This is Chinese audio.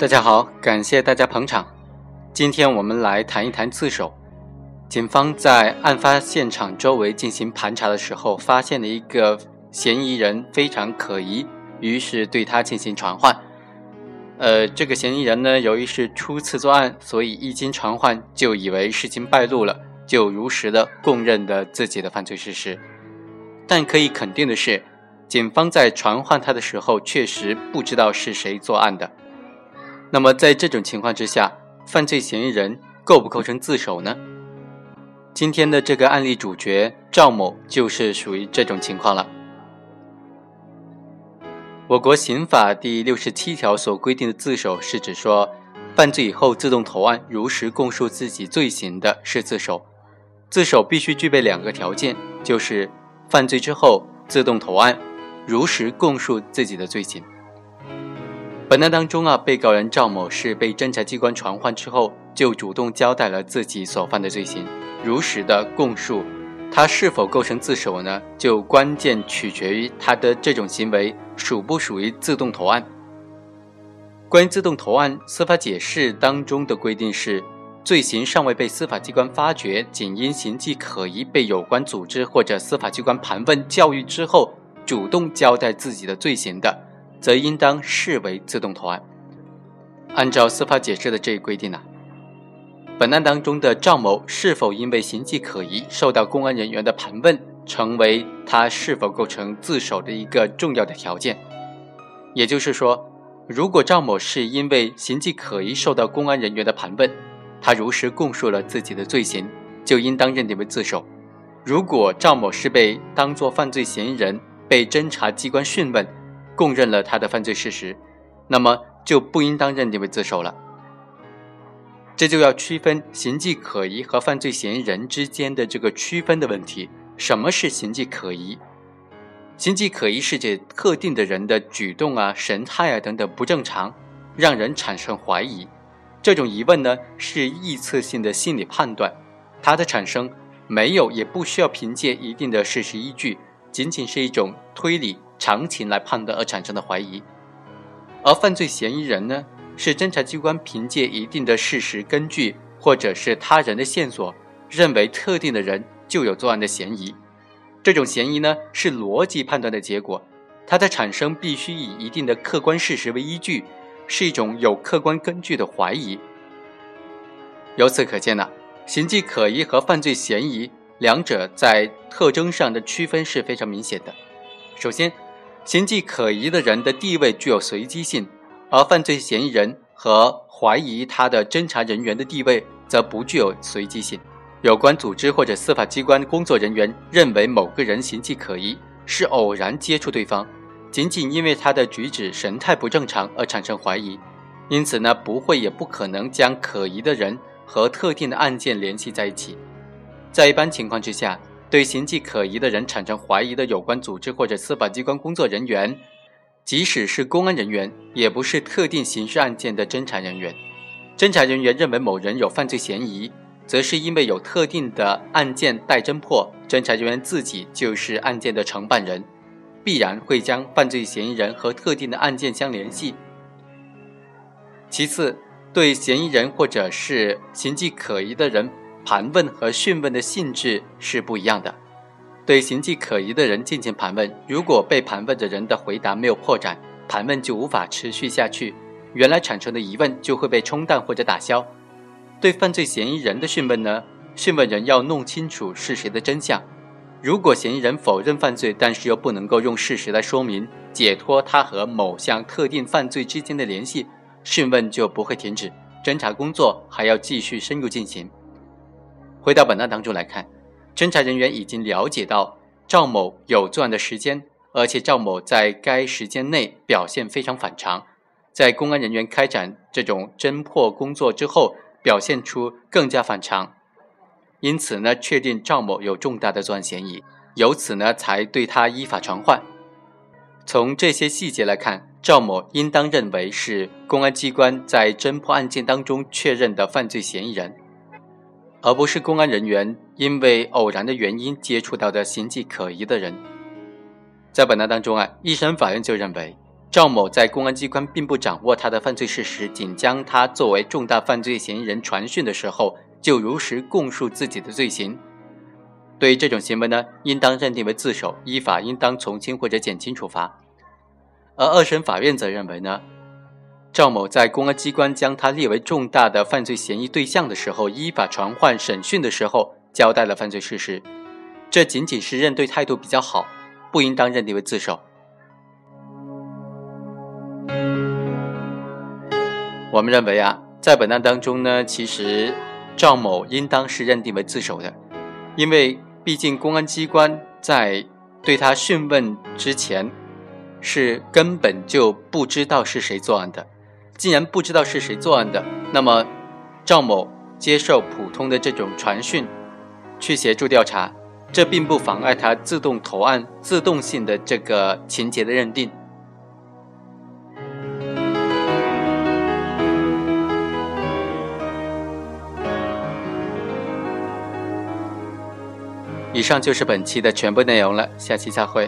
大家好，感谢大家捧场。今天我们来谈一谈自首。警方在案发现场周围进行盘查的时候，发现了一个嫌疑人非常可疑，于是对他进行传唤。呃，这个嫌疑人呢，由于是初次作案，所以一经传唤就以为事情败露了，就如实的供认了自己的犯罪事实。但可以肯定的是，警方在传唤他的时候，确实不知道是谁作案的。那么，在这种情况之下，犯罪嫌疑人构不构成自首呢？今天的这个案例主角赵某就是属于这种情况了。我国刑法第六十七条所规定的自首，是指说，犯罪以后自动投案，如实供述自己罪行的是自首。自首必须具备两个条件，就是犯罪之后自动投案，如实供述自己的罪行。本案当中啊，被告人赵某是被侦查机关传唤之后，就主动交代了自己所犯的罪行，如实的供述。他是否构成自首呢？就关键取决于他的这种行为属不属于自动投案。关于自动投案，司法解释当中的规定是：罪行尚未被司法机关发觉，仅因形迹可疑，被有关组织或者司法机关盘问教育之后，主动交代自己的罪行的。则应当视为自动投案。按照司法解释的这一规定呢，本案当中的赵某是否因为形迹可疑受到公安人员的盘问，成为他是否构成自首的一个重要的条件。也就是说，如果赵某是因为形迹可疑受到公安人员的盘问，他如实供述了自己的罪行，就应当认定为自首。如果赵某是被当作犯罪嫌疑人被侦查机关讯问，供认了他的犯罪事实，那么就不应当认定为自首了。这就要区分形迹可疑和犯罪嫌疑人之间的这个区分的问题。什么是形迹可疑？形迹可疑是指特定的人的举动啊、神态啊等等不正常，让人产生怀疑。这种疑问呢是臆测性的心理判断，它的产生没有也不需要凭借一定的事实依据，仅仅是一种推理。常情来判断而产生的怀疑，而犯罪嫌疑人呢，是侦查机关凭借一定的事实根据，或者是他人的线索，认为特定的人就有作案的嫌疑。这种嫌疑呢，是逻辑判断的结果，它的产生必须以一定的客观事实为依据，是一种有客观根据的怀疑。由此可见呢，形迹可疑和犯罪嫌疑两者在特征上的区分是非常明显的。首先。形迹可疑的人的地位具有随机性，而犯罪嫌疑人和怀疑他的侦查人员的地位则不具有随机性。有关组织或者司法机关工作人员认为某个人形迹可疑，是偶然接触对方，仅仅因为他的举止神态不正常而产生怀疑，因此呢，不会也不可能将可疑的人和特定的案件联系在一起。在一般情况之下。对形迹可疑的人产生怀疑的有关组织或者司法机关工作人员，即使是公安人员，也不是特定刑事案件的侦查人员。侦查人员认为某人有犯罪嫌疑，则是因为有特定的案件待侦破，侦查人员自己就是案件的承办人，必然会将犯罪嫌疑人和特定的案件相联系。其次，对嫌疑人或者是形迹可疑的人。盘问和讯问的性质是不一样的。对形迹可疑的人进行盘问，如果被盘问的人的回答没有破绽，盘问就无法持续下去，原来产生的疑问就会被冲淡或者打消。对犯罪嫌疑人的讯问呢，讯问人要弄清楚事实的真相。如果嫌疑人否认犯罪，但是又不能够用事实来说明解脱他和某项特定犯罪之间的联系，讯问就不会停止，侦查工作还要继续深入进行。回到本案当中来看，侦查人员已经了解到赵某有作案的时间，而且赵某在该时间内表现非常反常，在公安人员开展这种侦破工作之后，表现出更加反常，因此呢，确定赵某有重大的作案嫌疑，由此呢，才对他依法传唤。从这些细节来看，赵某应当认为是公安机关在侦破案件当中确认的犯罪嫌疑人。而不是公安人员因为偶然的原因接触到的形迹可疑的人。在本案当中啊，一审法院就认为，赵某在公安机关并不掌握他的犯罪事实，仅将他作为重大犯罪嫌疑人传讯的时候，就如实供述自己的罪行。对于这种行为呢，应当认定为自首，依法应当从轻或者减轻处罚。而二审法院则认为呢，赵某在公安机关将他列为重大的犯罪嫌疑对象的时候，依法传唤审讯的时候，交代了犯罪事实，这仅仅是认罪态度比较好，不应当认定为自首。我们认为啊，在本案当中呢，其实赵某应当是认定为自首的，因为毕竟公安机关在对他讯问之前，是根本就不知道是谁作案的。既然不知道是谁作案的，那么赵某接受普通的这种传讯，去协助调查，这并不妨碍他自动投案、自动性的这个情节的认定。以上就是本期的全部内容了，下期再会。